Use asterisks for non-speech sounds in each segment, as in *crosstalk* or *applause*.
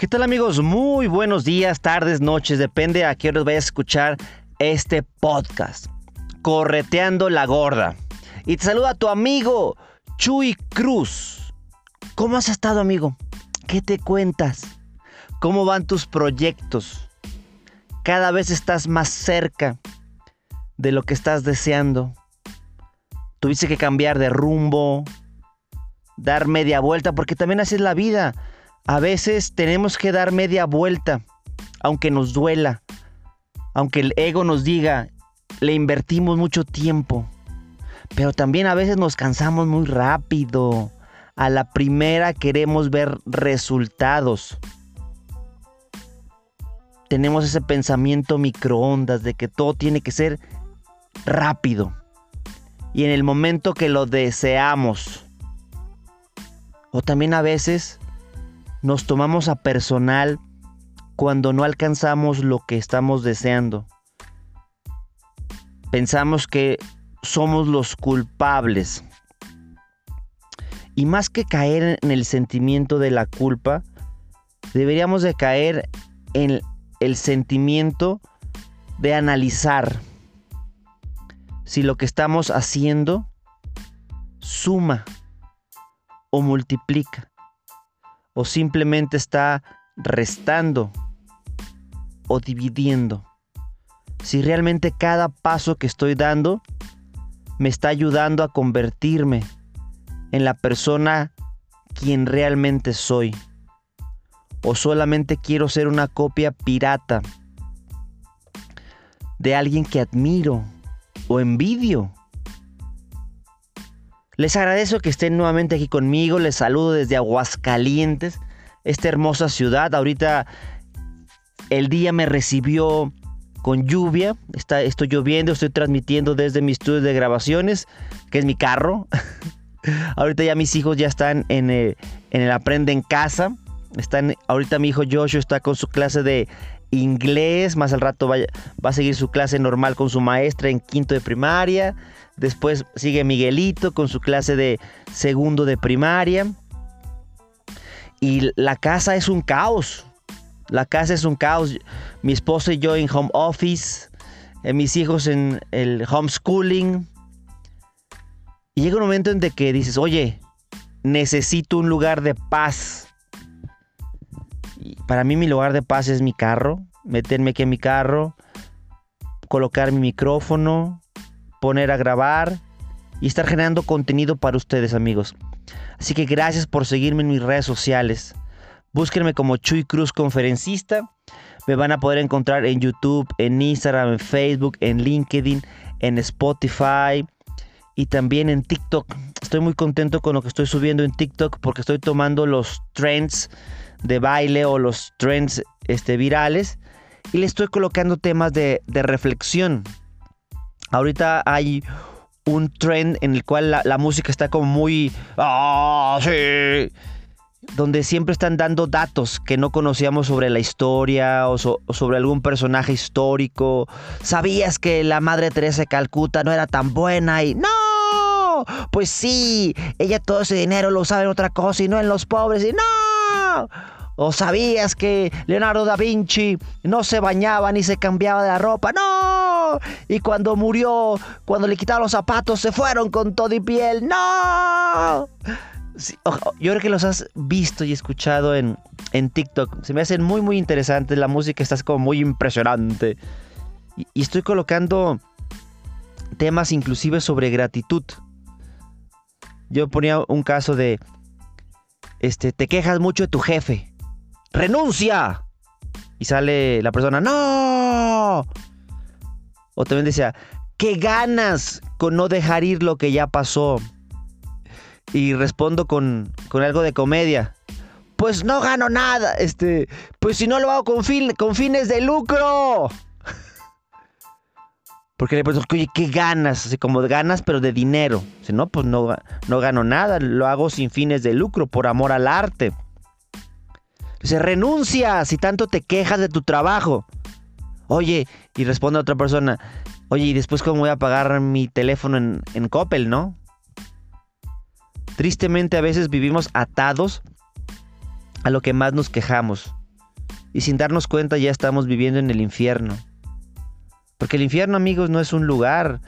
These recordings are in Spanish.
¿Qué tal amigos? Muy buenos días, tardes, noches, depende a qué hora vayas a escuchar este podcast. Correteando la gorda. Y te saluda tu amigo Chuy Cruz. ¿Cómo has estado amigo? ¿Qué te cuentas? ¿Cómo van tus proyectos? Cada vez estás más cerca de lo que estás deseando. Tuviste que cambiar de rumbo, dar media vuelta, porque también así es la vida a veces tenemos que dar media vuelta, aunque nos duela, aunque el ego nos diga, le invertimos mucho tiempo. Pero también a veces nos cansamos muy rápido. A la primera queremos ver resultados. Tenemos ese pensamiento microondas de que todo tiene que ser rápido. Y en el momento que lo deseamos. O también a veces nos tomamos a personal cuando no alcanzamos lo que estamos deseando. Pensamos que somos los culpables. Y más que caer en el sentimiento de la culpa, deberíamos de caer en el sentimiento de analizar si lo que estamos haciendo suma o multiplica o simplemente está restando o dividiendo. Si realmente cada paso que estoy dando me está ayudando a convertirme en la persona quien realmente soy. O solamente quiero ser una copia pirata de alguien que admiro o envidio. Les agradezco que estén nuevamente aquí conmigo. Les saludo desde Aguascalientes, esta hermosa ciudad. Ahorita el día me recibió con lluvia. Está, estoy lloviendo, estoy transmitiendo desde mi estudio de grabaciones, que es mi carro. *laughs* ahorita ya mis hijos ya están en el, en el Aprende en Casa. Están, ahorita mi hijo Joshua está con su clase de inglés. Más al rato va, va a seguir su clase normal con su maestra en quinto de primaria. Después sigue Miguelito con su clase de segundo de primaria. Y la casa es un caos. La casa es un caos. Mi esposa y yo en home office. Eh, mis hijos en el homeschooling. Y llega un momento en que dices, oye, necesito un lugar de paz. Para mí mi lugar de paz es mi carro. Meterme aquí en mi carro. Colocar mi micrófono poner a grabar y estar generando contenido para ustedes amigos. Así que gracias por seguirme en mis redes sociales. Búsquenme como Chuy Cruz Conferencista. Me van a poder encontrar en YouTube, en Instagram, en Facebook, en LinkedIn, en Spotify y también en TikTok. Estoy muy contento con lo que estoy subiendo en TikTok porque estoy tomando los trends de baile o los trends este, virales y le estoy colocando temas de, de reflexión. Ahorita hay un trend en el cual la, música está como muy... ¡Ah, sí! Donde siempre están dando datos que no conocíamos sobre la historia o, sobre algún personaje histórico. ¿Sabías que la Madre Teresa de Calcuta no era tan buena? Y ¡No! Pues sí, ella todo ese dinero lo usaba en otra cosa y no en los pobres. Y ¡No! ¿O sabías que Leonardo da Vinci no se bañaba ni se cambiaba de la ropa? ¡No! Y cuando murió, cuando le quitaron los zapatos, se fueron con todo y piel. ¡No! yo creo que los has visto y escuchado en, en TikTok. Se me hacen muy, muy interesantes. La música está como muy impresionante. Y, y estoy colocando temas inclusive sobre gratitud. Yo ponía un caso de, este, te quejas mucho de tu jefe renuncia. Y sale la persona, no. O también decía, ¿qué ganas con no dejar ir lo que ya pasó? y respondo con, con algo de comedia. Pues no gano nada, este, pues si no lo hago con, fin, con fines de lucro. Porque le pregunto, oye, ¿qué ganas? Así como ganas, pero de dinero. Si no, pues no, no gano nada, lo hago sin fines de lucro, por amor al arte. Dice, renuncia si tanto te quejas de tu trabajo. Oye, y responde a otra persona, oye, ¿y después cómo voy a pagar mi teléfono en, en Coppel, no? Tristemente a veces vivimos atados a lo que más nos quejamos. Y sin darnos cuenta ya estamos viviendo en el infierno. Porque el infierno, amigos, no es un lugar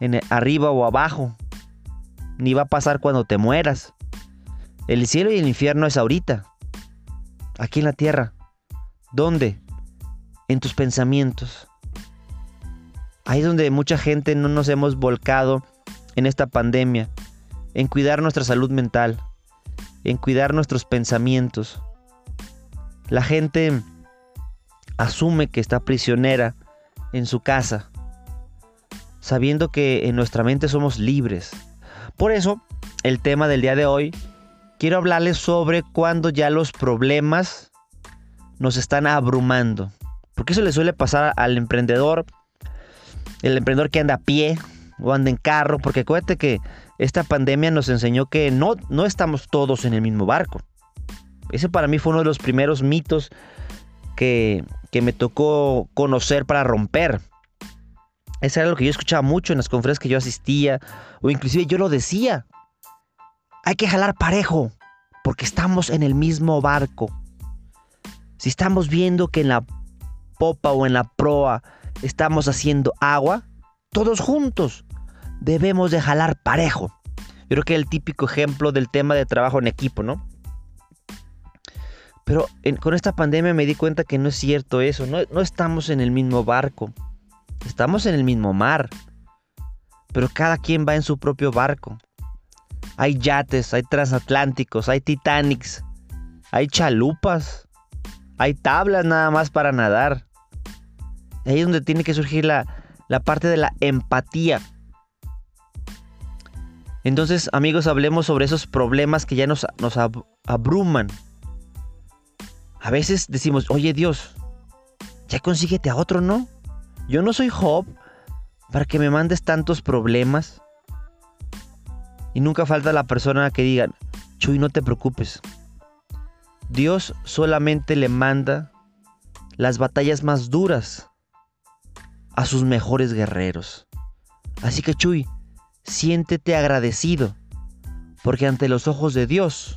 en arriba o abajo. Ni va a pasar cuando te mueras. El cielo y el infierno es ahorita. Aquí en la tierra. ¿Dónde? En tus pensamientos. Ahí es donde mucha gente no nos hemos volcado en esta pandemia. En cuidar nuestra salud mental. En cuidar nuestros pensamientos. La gente asume que está prisionera en su casa, sabiendo que en nuestra mente somos libres. Por eso, el tema del día de hoy, quiero hablarles sobre cuando ya los problemas nos están abrumando. Porque eso le suele pasar al emprendedor, el emprendedor que anda a pie o anda en carro, porque acuérdate que esta pandemia nos enseñó que no, no estamos todos en el mismo barco. Ese para mí fue uno de los primeros mitos que, que me tocó conocer para romper. Eso era lo que yo escuchaba mucho en las conferencias que yo asistía, o inclusive yo lo decía. Hay que jalar parejo, porque estamos en el mismo barco. Si estamos viendo que en la popa o en la proa estamos haciendo agua, todos juntos debemos de jalar parejo. Yo creo que el típico ejemplo del tema de trabajo en equipo, ¿no? Pero con esta pandemia me di cuenta que no es cierto eso. No, no estamos en el mismo barco. Estamos en el mismo mar. Pero cada quien va en su propio barco. Hay yates, hay transatlánticos, hay Titanics, hay chalupas, hay tablas nada más para nadar. Ahí es donde tiene que surgir la, la parte de la empatía. Entonces, amigos, hablemos sobre esos problemas que ya nos, nos abruman. A veces decimos, oye Dios, ya consíguete a otro, ¿no? Yo no soy Job para que me mandes tantos problemas. Y nunca falta la persona que diga, Chuy, no te preocupes. Dios solamente le manda las batallas más duras a sus mejores guerreros. Así que Chuy, siéntete agradecido, porque ante los ojos de Dios,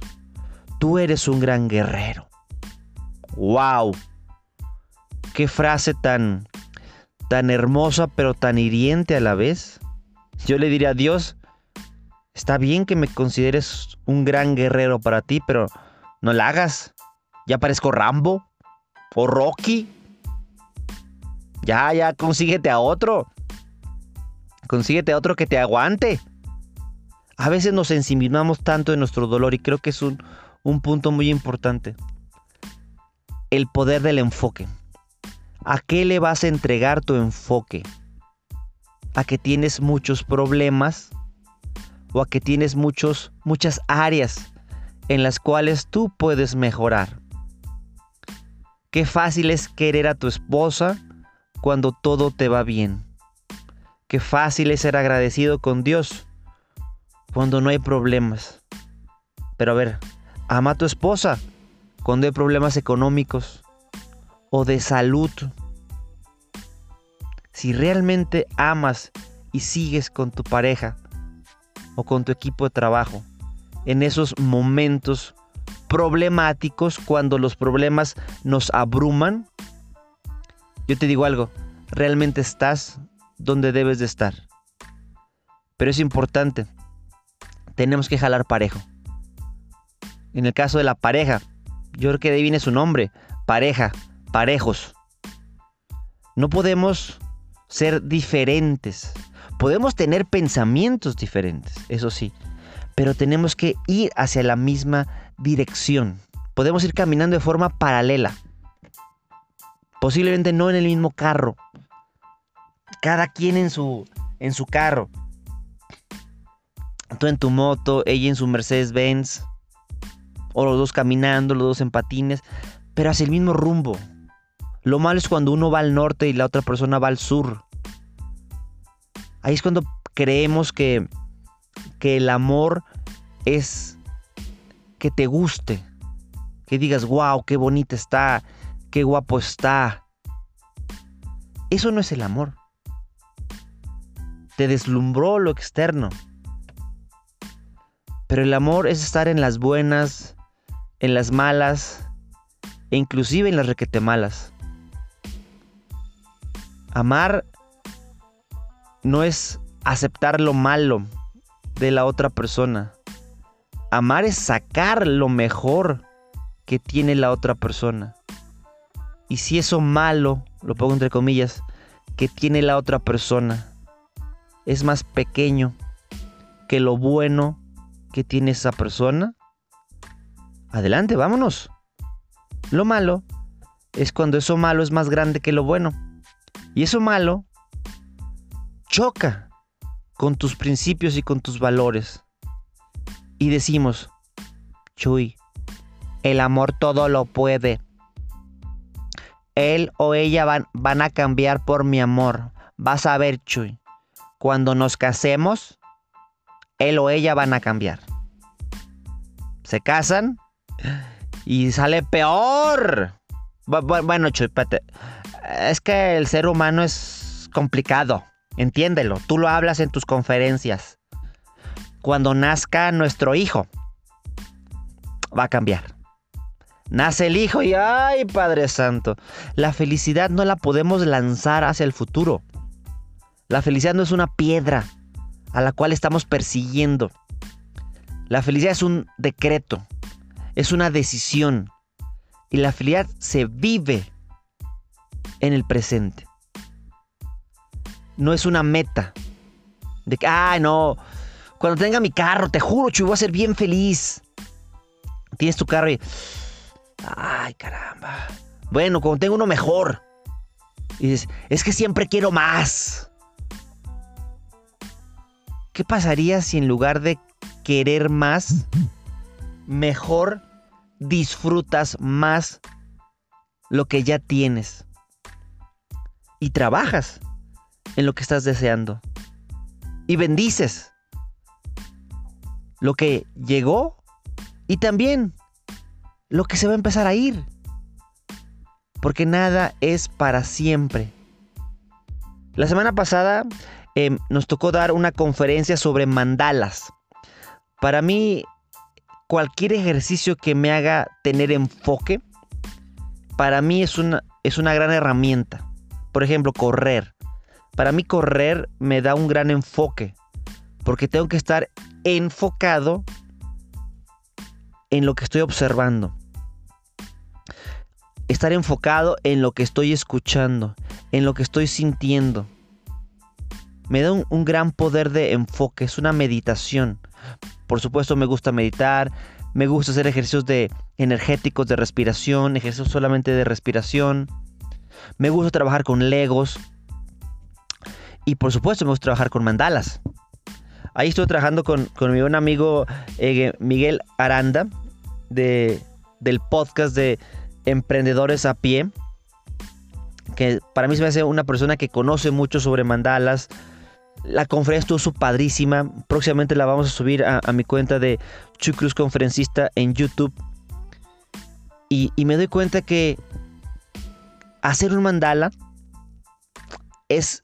tú eres un gran guerrero. ¡Wow! Qué frase tan, tan hermosa pero tan hiriente a la vez. Yo le diría a Dios, está bien que me consideres un gran guerrero para ti, pero no la hagas. Ya parezco Rambo o Rocky. Ya, ya, consíguete a otro. Consíguete a otro que te aguante. A veces nos ensimismamos tanto en nuestro dolor y creo que es un, un punto muy importante el poder del enfoque. ¿A qué le vas a entregar tu enfoque? ¿A que tienes muchos problemas? ¿O a que tienes muchos, muchas áreas en las cuales tú puedes mejorar? Qué fácil es querer a tu esposa cuando todo te va bien. Qué fácil es ser agradecido con Dios cuando no hay problemas. Pero a ver, ama a tu esposa cuando hay problemas económicos o de salud. Si realmente amas y sigues con tu pareja o con tu equipo de trabajo en esos momentos problemáticos, cuando los problemas nos abruman, yo te digo algo, realmente estás donde debes de estar. Pero es importante, tenemos que jalar parejo. En el caso de la pareja, yo creo que de ahí viene su nombre, pareja, parejos. No podemos ser diferentes. Podemos tener pensamientos diferentes, eso sí, pero tenemos que ir hacia la misma dirección. Podemos ir caminando de forma paralela. Posiblemente no en el mismo carro. Cada quien en su, en su carro. Tú en tu moto, ella en su Mercedes Benz. O los dos caminando, los dos en patines. Pero hacia el mismo rumbo. Lo malo es cuando uno va al norte y la otra persona va al sur. Ahí es cuando creemos que, que el amor es que te guste. Que digas, wow, qué bonita está, qué guapo está. Eso no es el amor. Te deslumbró lo externo. Pero el amor es estar en las buenas, en las malas e inclusive en las requete malas. Amar no es aceptar lo malo de la otra persona. Amar es sacar lo mejor que tiene la otra persona. Y si eso malo, lo pongo entre comillas, que tiene la otra persona es más pequeño que lo bueno que tiene esa persona, adelante, vámonos. Lo malo es cuando eso malo es más grande que lo bueno. Y eso malo choca con tus principios y con tus valores. Y decimos, Chuy, el amor todo lo puede. Él o ella van, van a cambiar por mi amor. Vas a ver, Chuy. Cuando nos casemos, él o ella van a cambiar. Se casan y sale peor. Bueno, Chuy, es que el ser humano es complicado. Entiéndelo, tú lo hablas en tus conferencias. Cuando nazca nuestro hijo, va a cambiar. Nace el hijo y ¡ay, Padre Santo! La felicidad no la podemos lanzar hacia el futuro. La felicidad no es una piedra a la cual estamos persiguiendo. La felicidad es un decreto, es una decisión. Y la felicidad se vive en el presente no es una meta. De que, ay, no, cuando tenga mi carro, te juro, Chuy, voy a ser bien feliz. Tienes tu carro y, ay, caramba. Bueno, cuando tengo uno mejor. Y dices, es que siempre quiero más. ¿Qué pasaría si en lugar de querer más, mejor disfrutas más lo que ya tienes? Y trabajas en lo que estás deseando. Y bendices lo que llegó y también lo que se va a empezar a ir. Porque nada es para siempre. La semana pasada em, nos tocó dar una conferencia sobre mandalas. Para mí, cualquier ejercicio que me haga tener enfoque, para mí es una, es una gran herramienta. Por ejemplo, correr. Para mí correr me da un gran enfoque, porque tengo que estar enfocado en lo que estoy observando. Estar enfocado en lo que estoy escuchando, en lo que estoy sintiendo. Me da un, gran poder de enfoque, es una meditación. Por supuesto me gusta meditar, me gusta hacer ejercicios de energéticos de respiración, ejercicios solamente de respiración. Me gusta trabajar con legos, y por supuesto me gusta trabajar con mandalas. Ahí estoy trabajando con, mi buen amigo eh, Miguel Aranda de, del podcast de Emprendedores a Pie. Que para mí se me hace una persona que conoce mucho sobre mandalas. La conferencia estuvo su padrísima. Próximamente la vamos a subir a, mi cuenta de Chucruz Conferencista en YouTube. Y, y me doy cuenta que hacer un mandala es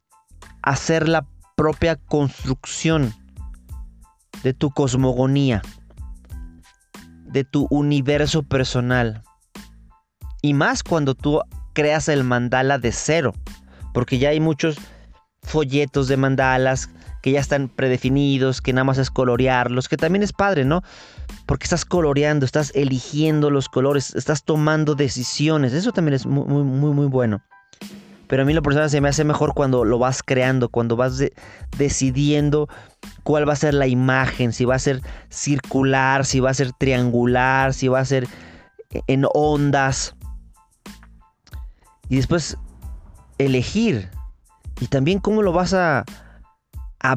hacer la propia construcción de tu cosmogonía, de tu universo personal. Y más cuando tú creas el mandala de cero, porque ya hay muchos folletos de mandalas que ya están predefinidos, que nada más es colorearlos, que también es padre, ¿no? Porque estás coloreando, estás eligiendo los colores, estás tomando decisiones, eso también es muy, muy, muy, bueno. Pero a mí lo personal se me hace mejor cuando lo vas creando, cuando vas decidiendo cuál va a ser la imagen, si va a ser circular, si va a ser triangular, si va a ser en ondas. Y después elegir. Y también cómo lo vas a,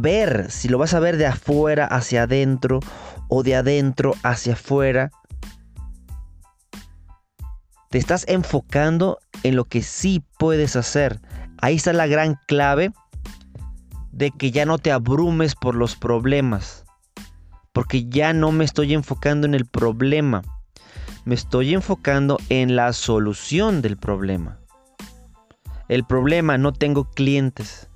ver, si lo vas a ver de afuera hacia adentro o de adentro hacia afuera, te estás enfocando en lo que sí puedes hacer. Ahí está la gran clave de que ya no te abrumes por los problemas. Porque ya no me estoy enfocando en el problema. Me estoy enfocando en la solución del problema. El problema, no tengo clientes.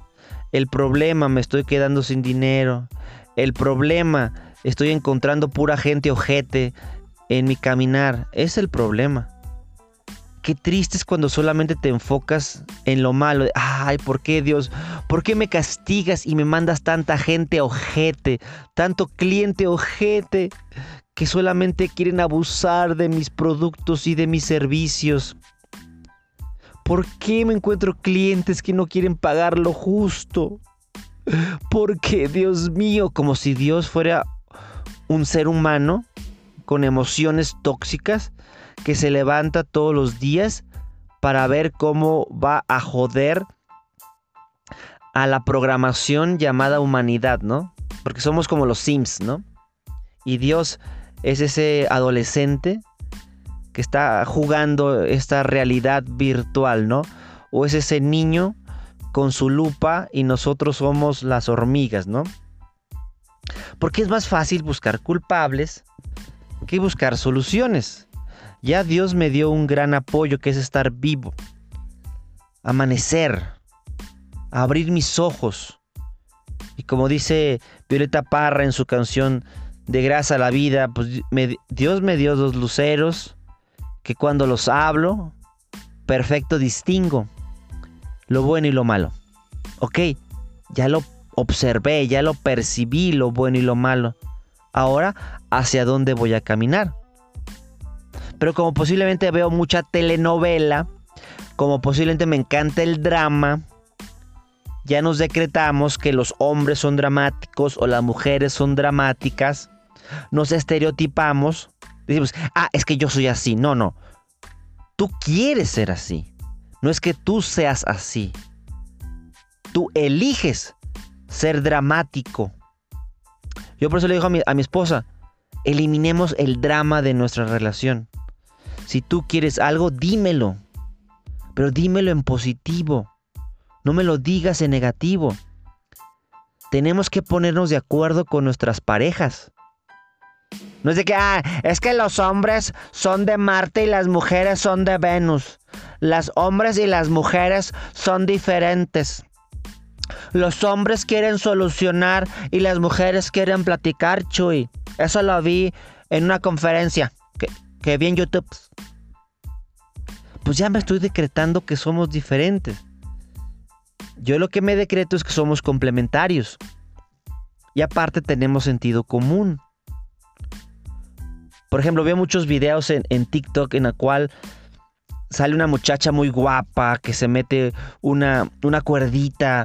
El problema, me estoy quedando sin dinero. El problema, estoy encontrando pura gente ojete en mi caminar. Es el problema. Qué triste es cuando solamente te enfocas en lo malo. Ay, ¿por qué Dios? ¿Por qué me castigas y me mandas tanta gente ojete? Tanto cliente ojete que solamente quieren abusar de mis productos y de mis servicios. ¿Por qué me encuentro clientes que no quieren pagar lo justo? Porque, Dios mío, como si Dios fuera un ser humano con emociones tóxicas que se levanta todos los días para ver cómo va a joder a la programación llamada humanidad, ¿no? Porque somos como los Sims, ¿no? Y Dios es ese adolescente que está jugando esta realidad virtual, ¿no? O es ese niño con su lupa y nosotros somos las hormigas, ¿no? Porque es más fácil buscar culpables que buscar soluciones. Ya Dios me dio un gran apoyo que es estar vivo, amanecer, abrir mis ojos. Y como dice Violeta Parra en su canción De grasa a la vida, pues Dios me dio dos luceros, que cuando los hablo, perfecto distingo lo bueno y lo malo. Ok, ya lo observé, ya lo percibí, lo bueno y lo malo. Ahora, ¿hacia dónde voy a caminar? Pero como posiblemente veo mucha telenovela, como posiblemente me encanta el drama, ya nos decretamos que los hombres son dramáticos o las mujeres son dramáticas, nos estereotipamos Decimos, ah, es que yo soy así. No, no. Tú quieres ser así. No es que tú seas así. Tú eliges ser dramático. Yo por eso le digo a mi, a mi esposa, eliminemos el drama de nuestra relación. Si tú quieres algo, dímelo. Pero dímelo en positivo. No me lo digas en negativo. Tenemos que ponernos de acuerdo con nuestras parejas. No es de que, ah, es que los hombres son de Marte y las mujeres son de Venus. Las hombres y las mujeres son diferentes. Los hombres quieren solucionar y las mujeres quieren platicar, Chuy. Eso lo vi en una conferencia que, que vi en YouTube. Pues ya me estoy decretando que somos diferentes. Yo lo que me decreto es que somos complementarios. Y aparte tenemos sentido común. Por ejemplo, veo muchos videos en, TikTok en la cual sale una muchacha muy guapa que se mete una, una cuerdita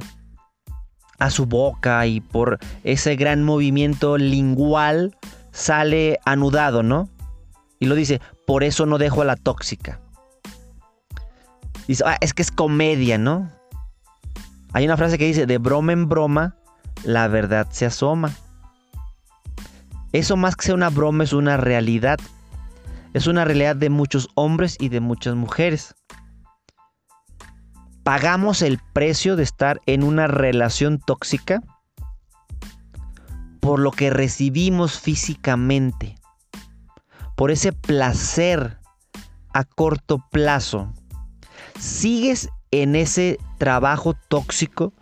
a su boca y por ese gran movimiento lingual sale anudado, ¿no? Y lo dice, por eso no dejo a la tóxica. Ah, es que es comedia, ¿no? Hay una frase que dice, de broma en broma, la verdad se asoma. Eso más que ser una broma es una realidad. Es una realidad de muchos hombres y de muchas mujeres. Pagamos el precio de estar en una relación tóxica por lo que recibimos físicamente, por ese placer a corto plazo. Sigues en ese trabajo tóxico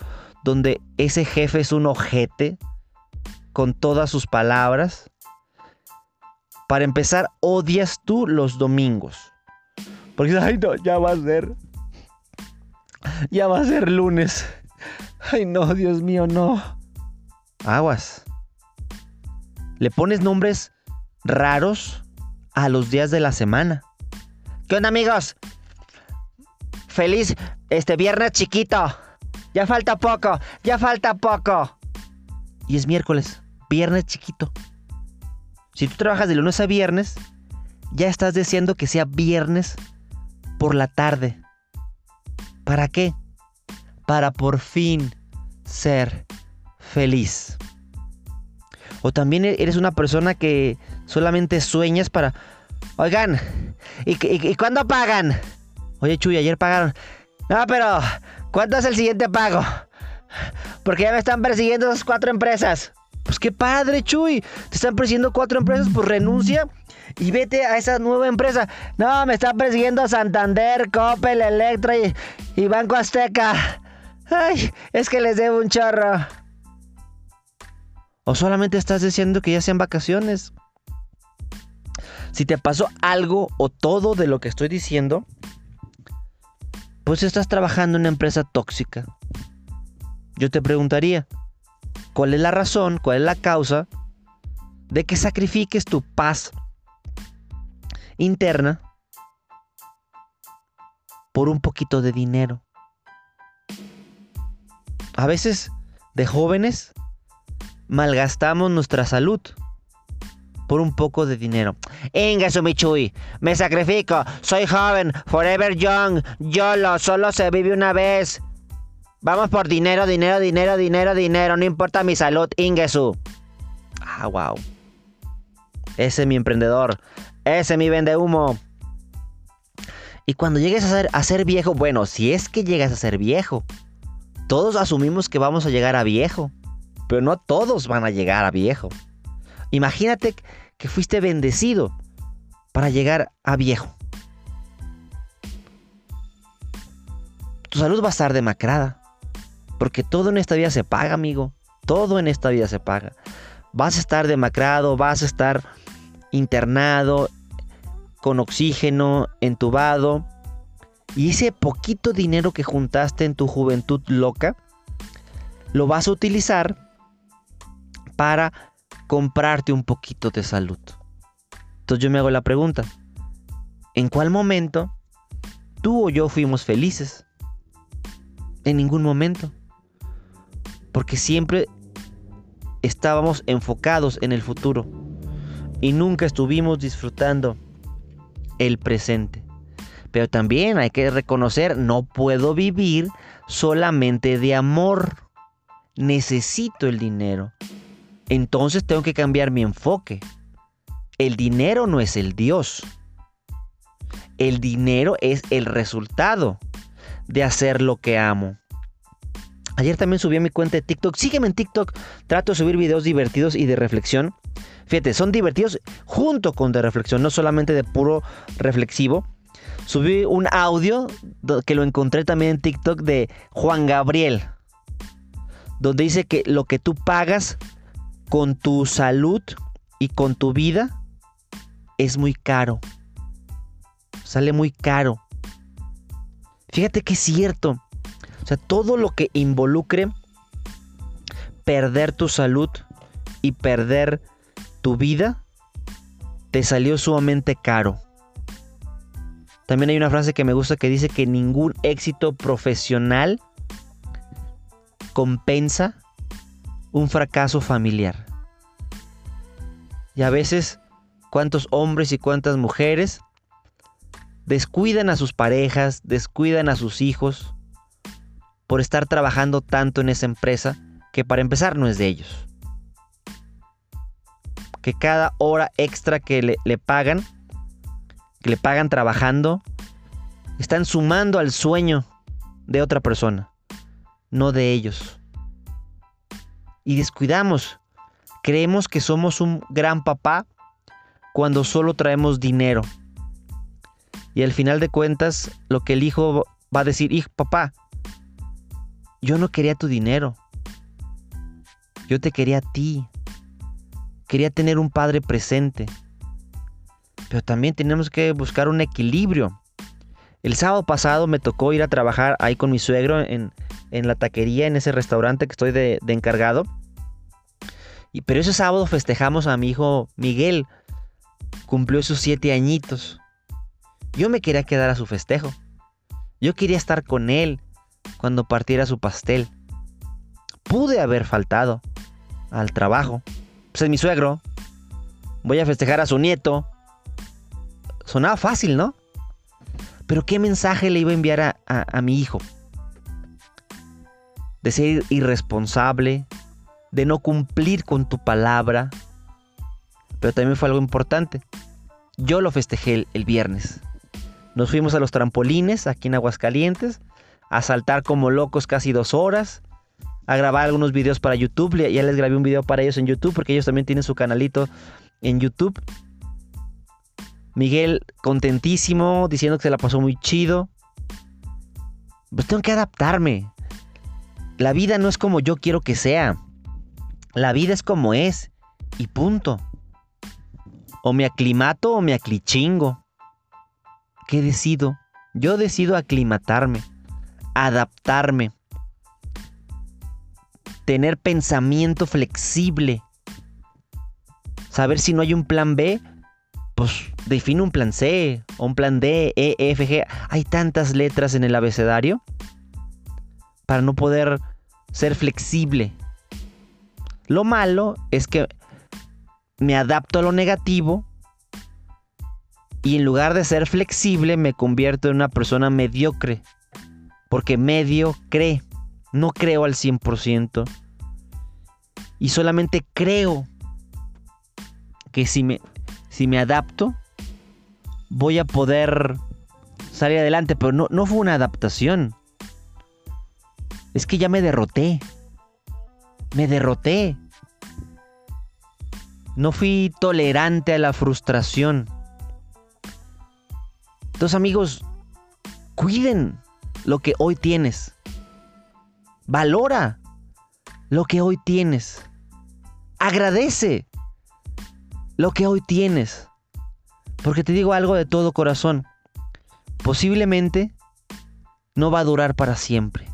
donde ese jefe es un ojete, con todas sus palabras. Para empezar, odias tú los domingos. Porque, ay no, ya va a ser. Ya va a ser lunes. Ay no, Dios mío, no. Aguas. Le pones nombres raros a los días de la semana. ¿Qué onda, amigos? Feliz este viernes chiquito. Ya falta poco, ya falta poco y es miércoles, viernes chiquito. Si tú trabajas de lunes a viernes, ya estás deseando que sea viernes por la tarde. ¿Para qué? Para por fin ser feliz. O también eres una persona que solamente sueñas para... Oigan, ¿y, cuándo pagan? Oye, Chuy, ayer pagaron. No, pero ¿cuánto es el siguiente pago? Porque ya me están persiguiendo esas cuatro empresas. Pues qué padre, Chuy. Te están persiguiendo cuatro empresas, pues renuncia y vete a esa nueva empresa. No, me están persiguiendo Santander, Coppel, Electra y, y Banco Azteca. Ay, es que les debo un chorro. ¿O solamente estás diciendo que ya sean vacaciones? Si te pasó algo o todo de lo que estoy diciendo, pues estás trabajando en una empresa tóxica. Yo te preguntaría, ¿cuál es la razón, cuál es la causa de que sacrifiques tu paz interna por un poquito de dinero? A veces, de jóvenes, malgastamos nuestra salud por un poco de dinero. Inga Michui, me sacrifico, soy joven, forever young, YOLO, solo se vive una vez. Vamos por dinero, dinero, dinero, dinero, dinero, no importa mi salud, Ingesu. Ah, wow. Ese es mi emprendedor, ese es mi vende humo. Y cuando llegues a ser, a ser viejo, bueno, si es que llegas a ser viejo, todos asumimos que vamos a llegar a viejo pero no todos van a llegar a viejo. Imagínate que fuiste bendecido para llegar a viejo. Tu salud va a estar demacrada. Porque todo en esta vida se paga, amigo. Todo en esta vida se paga. Vas a estar demacrado, vas a estar internado, con oxígeno, entubado. Y ese poquito dinero que juntaste en tu juventud loca, lo vas a utilizar para comprarte un poquito de salud. Entonces yo me hago la pregunta, ¿en cuál momento tú o yo fuimos felices? En ningún momento. Porque siempre estábamos enfocados en el futuro y nunca estuvimos disfrutando el presente. Pero también hay que reconocer, no puedo vivir solamente de amor. Necesito el dinero entonces tengo que cambiar mi enfoque. El dinero no es el Dios. El dinero es el resultado de hacer lo que amo. Ayer también subí mi cuenta de TikTok. Sígueme en TikTok. Trato de subir videos divertidos y de reflexión. Fíjate, son divertidos junto con de reflexión, no solamente de puro reflexivo. Subí un audio que lo encontré también en TikTok de Juan Gabriel, donde dice que lo que tú pagas con tu salud y con tu vida es muy caro. Sale muy caro. Fíjate que es cierto. Sea, todo lo que involucre perder tu salud y perder tu vida te salió sumamente caro. También hay una frase que me gusta que dice que ningún éxito profesional compensa un fracaso familiar. Y a veces, cuántos hombres y cuántas mujeres descuidan a sus parejas, descuidan a sus hijos por estar trabajando tanto en esa empresa que para empezar no es de ellos. Que cada hora extra que le, pagan, que le pagan trabajando, están sumando al sueño de otra persona, no de ellos y descuidamos. Creemos que somos un gran papá cuando solo traemos dinero. Y al final de cuentas, lo que el hijo va a decir, hijo, papá, yo no quería tu dinero. Yo te quería a ti. Quería tener un padre presente. Pero también tenemos que buscar un equilibrio. El sábado pasado me tocó ir a trabajar ahí con mi suegro en, la taquería, en ese restaurante que estoy de, encargado. Y, pero ese sábado festejamos a mi hijo Miguel. Cumplió sus siete añitos. Yo me quería quedar a su festejo. Yo quería estar con él cuando partiera su pastel. Pude haber faltado al trabajo. Pues es mi suegro. Voy a festejar a su nieto. Sonaba fácil, ¿no? Pero ¿qué mensaje le iba a enviar a, a mi hijo? de ser irresponsable, de no cumplir con tu palabra. Pero también fue algo importante. Yo lo festejé el, el viernes. Nos fuimos a los trampolines aquí en Aguascalientes, a saltar como locos casi dos horas, a grabar algunos videos para YouTube. Ya les grabé un video para ellos en YouTube porque ellos también tienen su canalito en YouTube. Miguel contentísimo, diciendo que se la pasó muy chido. Pues tengo que adaptarme. La vida no es como yo quiero que sea. La vida es como es. Y punto. O me aclimato o me aclichingo. ¿Qué decido? Yo decido aclimatarme, adaptarme, tener pensamiento flexible, saber si no hay un plan B, pues define un plan C o un plan D, E, F, G. Hay tantas letras en el abecedario para no poder ser flexible. Lo malo es que me adapto a lo negativo y en lugar de ser flexible me convierto en una persona mediocre. Porque medio cree. No creo al 100%. Y solamente creo que si me, si me adapto, voy a poder salir adelante. Pero no, no fue una adaptación. Es que ya me derroté. Me derroté. No fui tolerante a la frustración. Entonces amigos, cuiden lo que hoy tienes. Valora lo que hoy tienes. Agradece lo que hoy tienes. Porque te digo algo de todo corazón. Posiblemente no va a durar para siempre.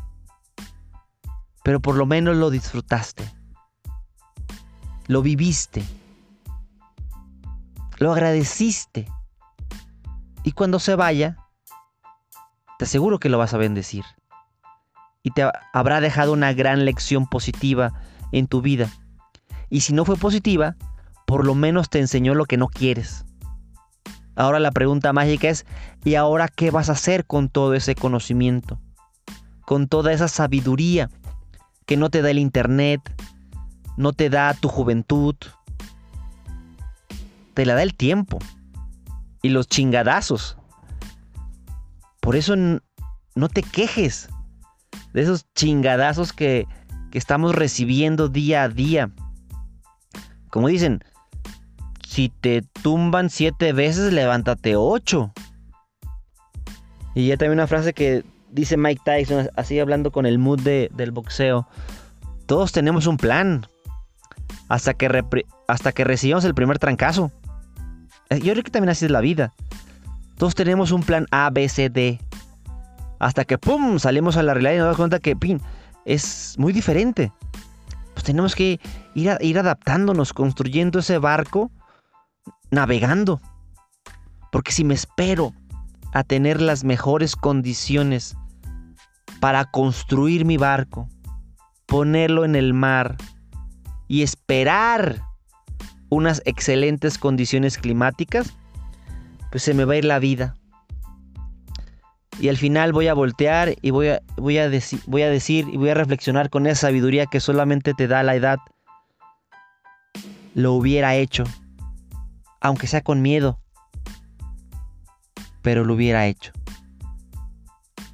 Pero por lo menos lo disfrutaste. Lo viviste. Lo agradeciste. Y cuando se vaya, te aseguro que lo vas a bendecir. Y te habrá dejado una gran lección positiva en tu vida. Y si no fue positiva, por lo menos te enseñó lo que no quieres. Ahora la pregunta mágica es, ¿y ahora qué vas a hacer con todo ese conocimiento? Con toda esa sabiduría que no te da el Internet, no te da tu juventud, te la da el tiempo y los chingadazos. Por eso no te quejes de esos chingadazos que, estamos recibiendo día a día. Como dicen, si te tumban siete veces, levántate ocho. Y ya también una frase que dice Mike Tyson, así hablando con el mood del boxeo. Todos tenemos un plan. Hasta que, hasta que recibamos el primer trancazo. Eh, yo creo que también así es la vida. Todos tenemos un plan A, B, C, D. Hasta que, ¡pum!, salimos a la realidad y nos damos cuenta que, pin, es muy diferente. Pues tenemos que ir, ir adaptándonos, construyendo ese barco, navegando. Porque si me espero a tener las mejores condiciones para construir mi barco, ponerlo en el mar y esperar unas excelentes condiciones climáticas, pues se me va a ir la vida. Y al final voy a voltear y voy a, voy a, voy a decir y voy a reflexionar con esa sabiduría que solamente te da la edad. Lo hubiera hecho, aunque sea con miedo, pero lo hubiera hecho.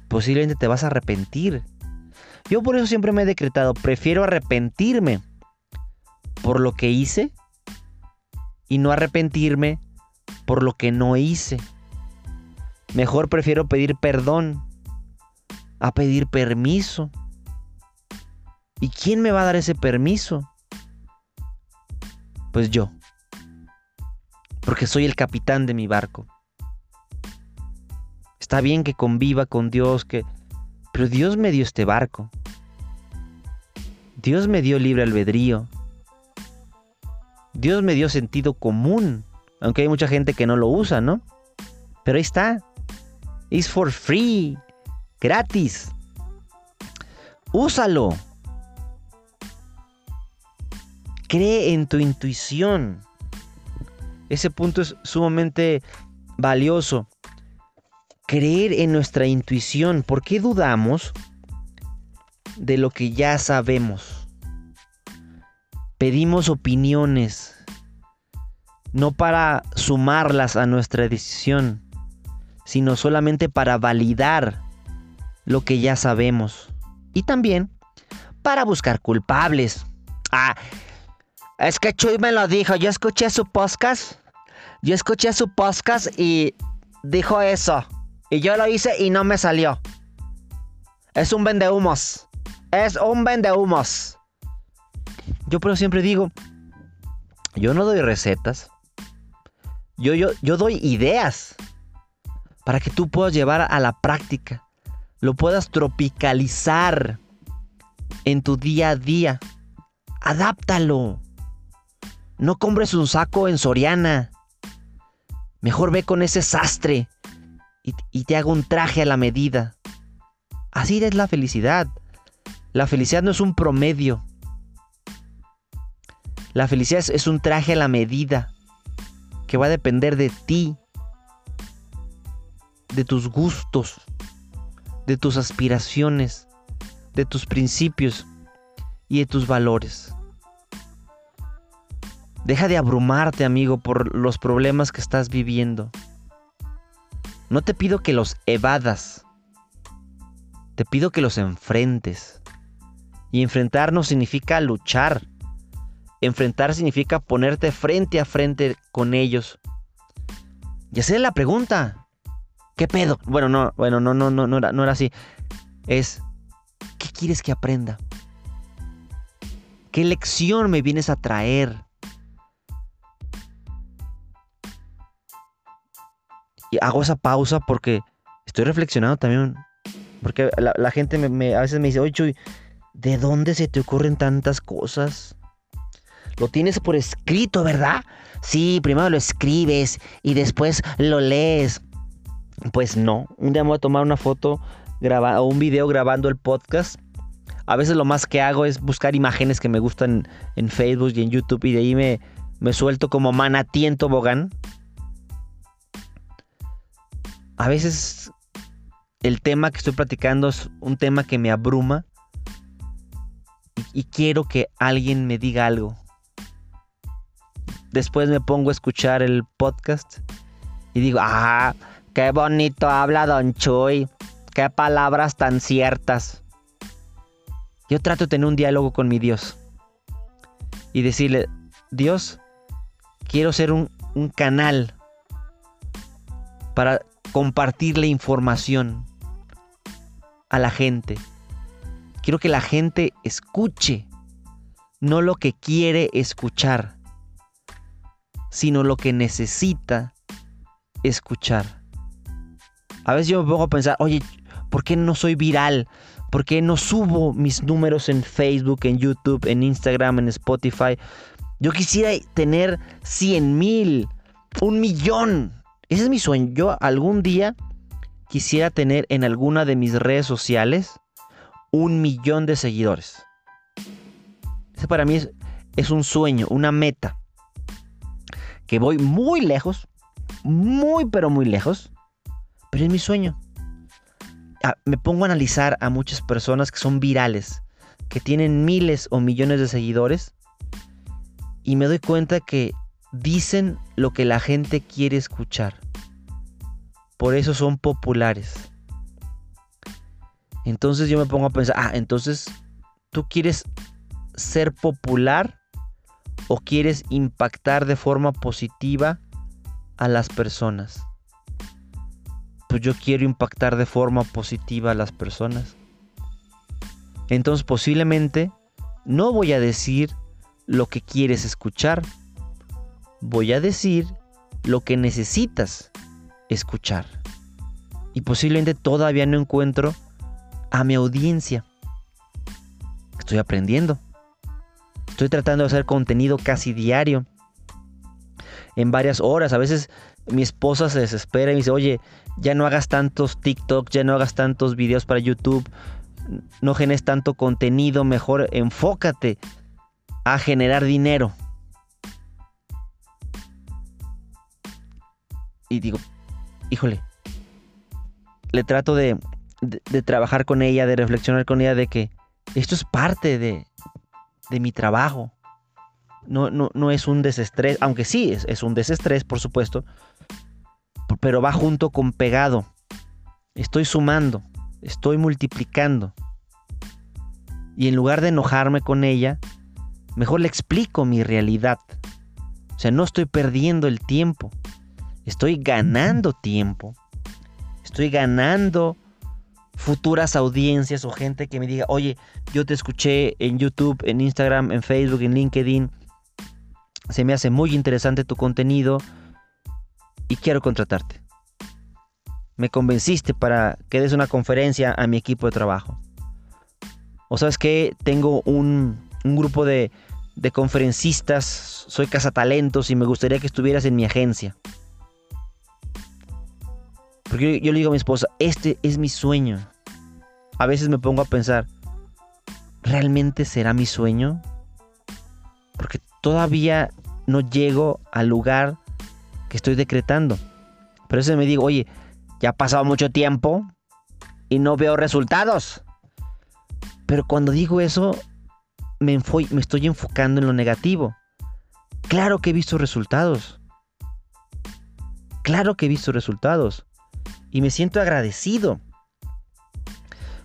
Posiblemente te vas a arrepentir. Yo por eso siempre me he decretado, prefiero arrepentirme por lo que hice y no arrepentirme por lo que no hice. Mejor prefiero pedir perdón a pedir permiso. ¿Y quién me va a dar ese permiso? Pues yo. Porque soy el capitán de mi barco. Está bien que conviva con Dios, que... Pero Dios me dio este barco. Dios me dio libre albedrío. Dios me dio sentido común, aunque hay mucha gente que no lo usa, ¿no? Pero ahí está. It's for free. Gratis. Úsalo. Cree en tu intuición. Ese punto es sumamente valioso. Creer en nuestra intuición. ¿Por qué dudamos de lo que ya sabemos? pedimos opiniones, no para sumarlas a nuestra decisión, sino solamente para validar lo que ya sabemos. Y también para buscar culpables. Ah, es que Chuy me lo dijo, yo escuché su podcast, yo escuché su podcast y dijo eso. Y yo lo hice y no me salió. Es un vendehumos. Es un vendehumos. Yo pero siempre digo, yo no doy recetas. Yo, yo, yo doy ideas para que tú puedas llevar a la práctica. Lo puedas tropicalizar en tu día a día. Adáptalo. No compres un saco en Soriana. Mejor ve con ese sastre y, y te hago un traje a la medida. Así es la felicidad. La felicidad no es un promedio. La felicidad es, un traje a la medida que va a depender de ti, de tus gustos, de tus aspiraciones, de tus principios y de tus valores. Deja de abrumarte, amigo, por los problemas que estás viviendo. No te pido que los evadas. Te pido que los enfrentes. Y enfrentar no significa luchar. Enfrentar significa ponerte frente a frente con ellos. Y hacerle la pregunta. ¿Qué pedo? Bueno, no, bueno, no, no, no, no era, no era así. Es, ¿qué quieres que aprenda? ¿Qué lección me vienes a traer? Y hago esa pausa porque estoy reflexionando también. Porque la, gente me, a veces me dice, oye, Chuy, ¿de dónde se te ocurren tantas cosas? Lo tienes por escrito, ¿verdad? Sí, primero lo escribes y después lo lees. Pues no, un día me voy a tomar una foto graba, o un video grabando el podcast. A veces lo más que hago es buscar imágenes que me gustan en Facebook y en YouTube y de ahí me, me suelto como manatí en tobogán. A veces el tema que estoy platicando es un tema que me abruma y, y quiero que alguien me diga algo. Después me pongo a escuchar el podcast y digo, ah, qué bonito habla Don Chuy, qué palabras tan ciertas. Yo trato de tener un diálogo con mi Dios y decirle, Dios, quiero ser un, un canal para compartirle información a la gente. Quiero que la gente escuche, no lo que quiere escuchar sino lo que necesita escuchar. A veces yo me pongo a pensar, oye, ¿por qué no soy viral? ¿Por qué no subo mis números en Facebook, en YouTube, en Instagram, en Spotify? Yo quisiera tener 100 mil, un millón. Ese es mi sueño. Yo algún día quisiera tener en alguna de mis redes sociales un millón de seguidores. Ese para mí es, es un sueño, una meta que voy muy lejos, muy pero muy lejos, pero es mi sueño. Ah, me pongo a analizar a muchas personas que son virales, que tienen miles o millones de seguidores, y me doy cuenta que dicen lo que la gente quiere escuchar. Por eso son populares. Entonces yo me pongo a pensar, ah, entonces tú quieres ser popular o quieres impactar de forma positiva a las personas? Pues yo quiero impactar de forma positiva a las personas. Entonces posiblemente no voy a decir lo que quieres escuchar. Voy a decir lo que necesitas escuchar. Y posiblemente todavía no encuentro a mi audiencia. Estoy aprendiendo. Estoy tratando de hacer contenido casi diario. En varias horas. A veces mi esposa se desespera y me dice, oye, ya no hagas tantos TikTok, ya no hagas tantos videos para YouTube, no generes tanto contenido, mejor enfócate a generar dinero. Y digo, híjole, le trato de, de, trabajar con ella, de reflexionar con ella de que esto es parte de, de mi trabajo. No, no, no es un desestrés, aunque sí es, es un desestrés, por supuesto, pero va junto con pegado. Estoy sumando, estoy multiplicando. Y en lugar de enojarme con ella, mejor le explico mi realidad. O sea, no estoy perdiendo el tiempo, estoy ganando tiempo. Estoy ganando futuras audiencias o gente que me diga, oye, yo te escuché en YouTube, en Instagram, en Facebook, en LinkedIn. Se me hace muy interesante tu contenido y quiero contratarte. Me convenciste para que des una conferencia a mi equipo de trabajo. O sabes que tengo un, grupo de, de conferencistas, soy cazatalentos y me gustaría que estuvieras en mi agencia. Porque yo, le digo a mi esposa, este es mi sueño. A veces me pongo a pensar, ¿realmente será mi sueño? Porque todavía no llego al lugar que estoy decretando. Pero eso me digo, oye, ya ha pasado mucho tiempo y no veo resultados. Pero cuando digo eso, me, me estoy enfocando en lo negativo. Claro que he visto resultados. Claro que he visto resultados y me siento agradecido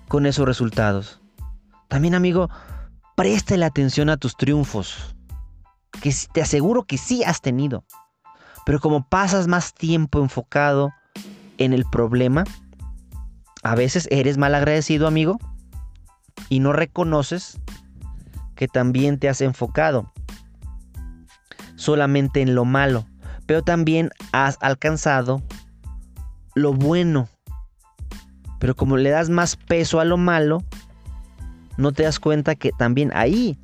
con esos resultados. También, amigo, la atención a tus triunfos, que te aseguro que sí has tenido. Pero como pasas más tiempo enfocado en el problema, a veces eres mal agradecido, amigo, y no reconoces que también te has enfocado solamente en lo malo, pero también has alcanzado lo bueno. Pero como le das más peso a lo malo, no te das cuenta que también ahí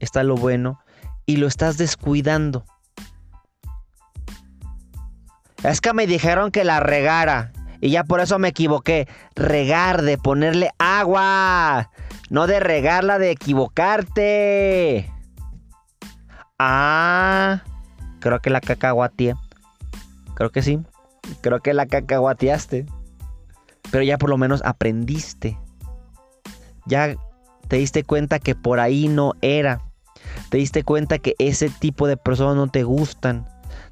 está lo bueno y lo estás descuidando. Es que me dijeron que la regara y ya por eso me equivoqué. Regar de ponerle agua, no de regarla de equivocarte. Ah, creo que la cacahuatía. Creo que sí. Creo que la cacahuateaste. Pero ya por lo menos aprendiste. Ya te diste cuenta que por ahí no era. Te diste cuenta que ese tipo de personas no te gustan.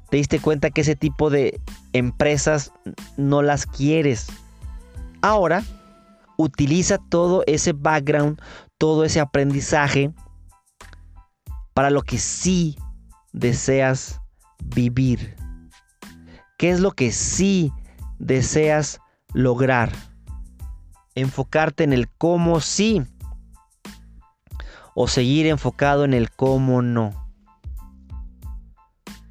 Te diste cuenta que ese tipo de empresas no las quieres. Ahora, utiliza todo ese background, todo ese aprendizaje para lo que sí deseas vivir. ¿Qué es lo que sí deseas lograr? Enfocarte en el cómo sí o seguir enfocado en el cómo no.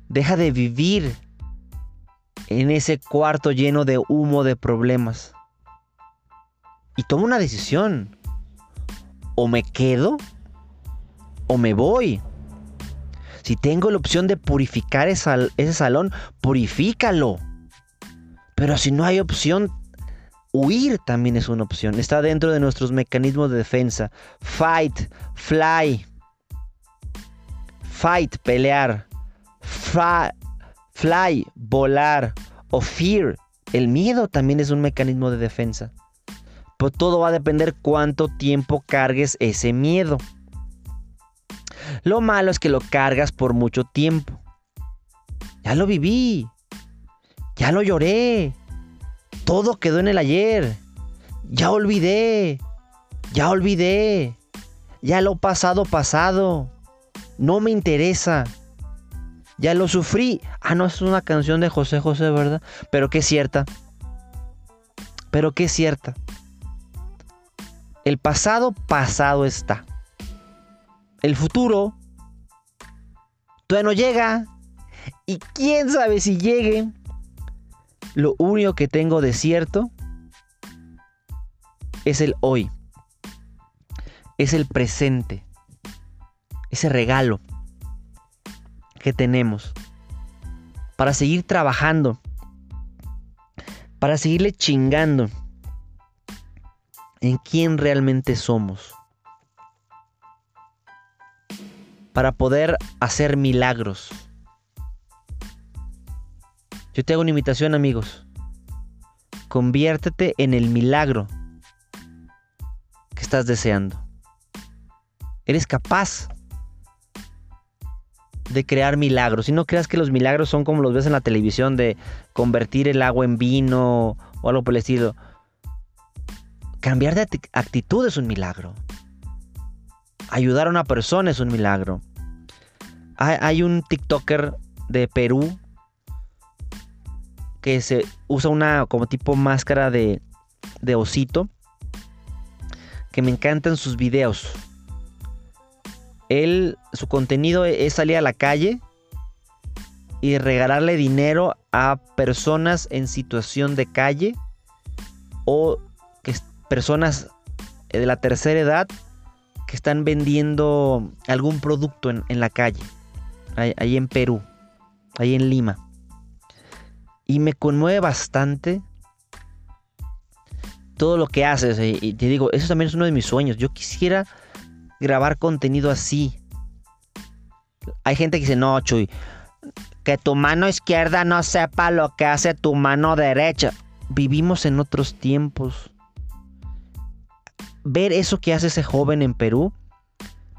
Deja de vivir en ese cuarto lleno de humo de problemas. Y toma una decisión. O me quedo o me voy. Si tengo la opción de purificar ese salón, purifícalo. Pero si no hay opción, huir también es una opción. Está dentro de nuestros mecanismos de defensa. Fight, fly. Fight, pelear. fly, volar. O fear. El miedo también es un mecanismo de defensa. Pero todo va a depender cuánto tiempo cargues ese miedo. Lo malo es que lo cargas por mucho tiempo. Ya lo viví. Ya lo lloré. Todo quedó en el ayer. Ya olvidé. Ya olvidé. Ya lo pasado pasado. No me interesa. Ya lo sufrí. Ah, no, es una canción de José José, ¿verdad? Pero que es cierta. Pero que es cierta. El pasado pasado está. El futuro todavía no llega. Y quién sabe si llegue. Lo único que tengo de cierto es el hoy. Es el presente. Ese regalo que tenemos para seguir trabajando. Para seguirle chingando en quién realmente somos. Para poder hacer milagros. Yo te hago una invitación amigos. Conviértete en el milagro que estás deseando. Eres capaz de crear milagros. Y no creas que los milagros son como los ves en la televisión de convertir el agua en vino o algo por el estilo. Cambiar de actitud es un milagro. Ayudar a una persona es un milagro. Hay, un TikToker de Perú que se usa una como tipo máscara de, de osito. Que me encantan sus videos. Él, su contenido es salir a la calle y regalarle dinero a personas en situación de calle o que personas de la tercera edad que están vendiendo algún producto en, la calle, ahí, en Perú, ahí en Lima. Y me conmueve bastante todo lo que haces. Y te digo, eso también es uno de mis sueños. Yo quisiera grabar contenido así. Hay gente que dice, no, Chuy, que tu mano izquierda no sepa lo que hace tu mano derecha. Vivimos en otros tiempos. Ver eso que hace ese joven en Perú,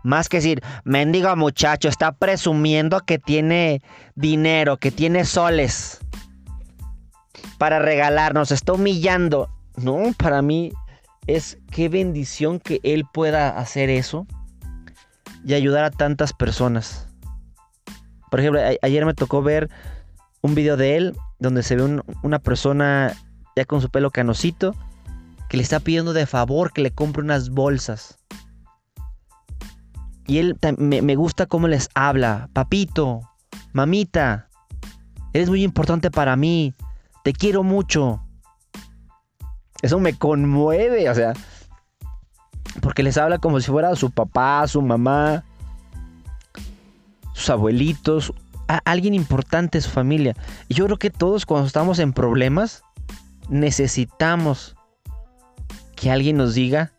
más que decir, mendigo muchacho, está presumiendo que tiene dinero, que tiene soles para regalarnos, está humillando. No, para mí es qué bendición que Él pueda hacer eso y ayudar a tantas personas. Por ejemplo, ayer me tocó ver un video de él donde se ve una persona ya con su pelo canosito que le está pidiendo de favor que le compre unas bolsas. Y él me, me gusta cómo les habla. Papito, mamita, eres muy importante para mí. Te quiero mucho. Eso me conmueve, o sea. Porque les habla como si fuera su papá, su mamá, sus abuelitos, alguien importante de su familia. Y yo creo que todos cuando estamos en problemas necesitamos que alguien nos diga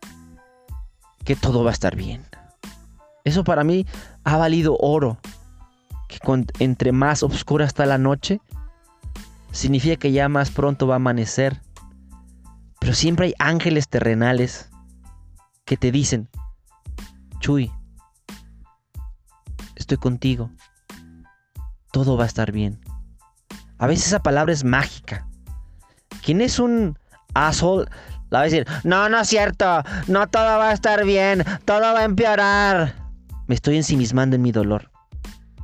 que todo va a estar bien. Eso para mí ha valido oro. Que entre más oscura está la noche, significa que ya más pronto va a amanecer. Pero siempre hay ángeles terrenales que te dicen, Chuy, estoy contigo. Todo va a estar bien. A veces esa palabra es mágica. ¿Quién es un asshole? La va a decir, no, no es cierto, no todo va a estar bien, todo va a empeorar. Me estoy ensimismando en mi dolor.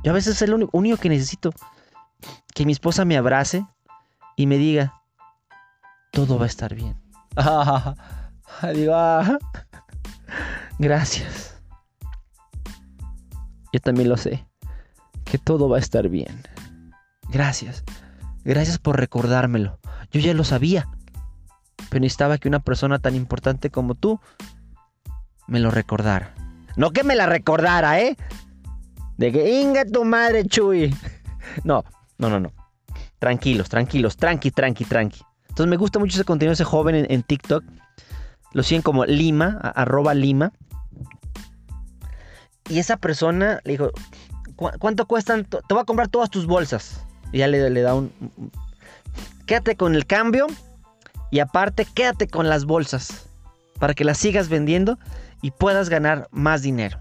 Yo a veces es lo único, único que necesito. Que mi esposa me abrace y me diga, todo va a estar bien. *laughs* Digo, ah, gracias. Yo también lo sé. Que todo va a estar bien. Gracias. Gracias por recordármelo. Yo ya lo sabía. Pero necesitaba que una persona tan importante como tú me lo recordara. No que me la recordara, ¿eh? De que inga tu madre, Chuy. *laughs* No, no, no, no. Tranquilos, tranquilos, tranqui, tranqui, tranqui. Entonces me gusta mucho ese contenido, ese joven en, TikTok. Lo siguen como Lima, arroba Lima. Y esa persona le dijo, ¿cuánto cuestan? Te voy a comprar todas tus bolsas. Y ya le, le da un... Quédate con el cambio y aparte quédate con las bolsas para que las sigas vendiendo y puedas ganar más dinero.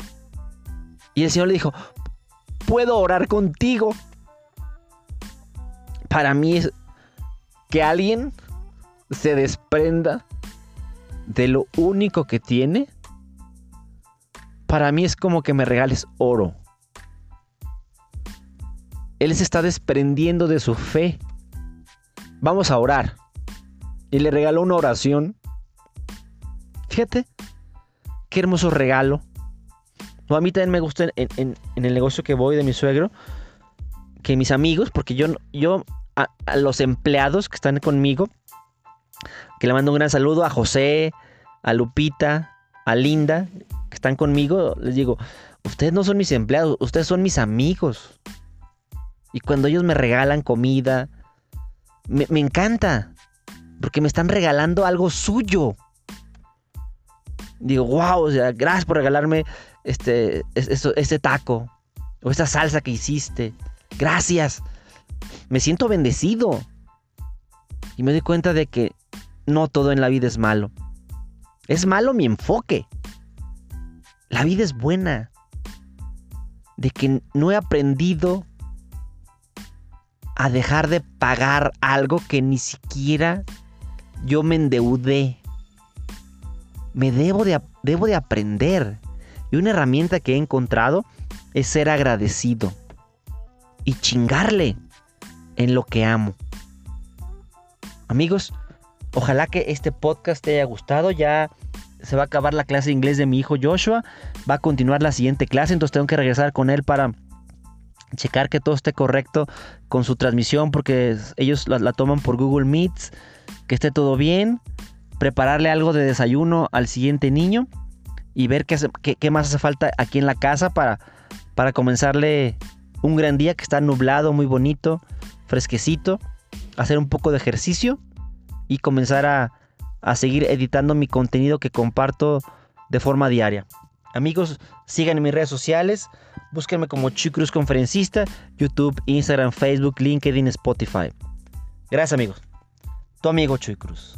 Y el Señor le dijo, puedo orar contigo. Para mí es que alguien se desprenda de lo único que tiene para mí es como que me regales oro. Él se está desprendiendo de su fe. Vamos a orar. Y le regaló una oración. Fíjate, qué hermoso regalo. a mí también me gusta en, el negocio que voy de mi suegro, que mis amigos, porque yo, yo a, a los empleados que están conmigo, que le mando un gran saludo a José, a Lupita, a Linda, que están conmigo, les digo, ustedes no son mis empleados, ustedes son mis amigos. Y cuando ellos me regalan comida, me, encanta, porque me están regalando algo suyo. Digo, wow, o sea, gracias por regalarme este, este taco o esta salsa que hiciste. Gracias. Me siento bendecido. Y me doy cuenta de que no todo en la vida es malo. Es malo mi enfoque. La vida es buena. de que no he aprendido a dejar de pagar algo que ni siquiera yo me endeudé. Me debo de, debo de aprender. Y una herramienta que he encontrado es ser agradecido y chingarle en lo que amo. Amigos, ojalá que este podcast te haya gustado. Ya se va a acabar la clase de inglés de mi hijo Joshua. Va a continuar la siguiente clase, entonces tengo que regresar con él para checar que todo esté correcto con su transmisión porque ellos la, toman por Google Meets, que esté todo bien, prepararle algo de desayuno al siguiente niño y ver qué, más hace falta aquí en la casa para, para comenzarle un gran día que está nublado, muy bonito, fresquecito, hacer un poco de ejercicio y comenzar a, a seguir editando mi contenido que comparto de forma diaria. Amigos, síganme en mis redes sociales, búsquenme como Chuy Cruz Conferencista, YouTube, Instagram, Facebook, LinkedIn, Spotify. Gracias amigos. Tu amigo Chuy Cruz.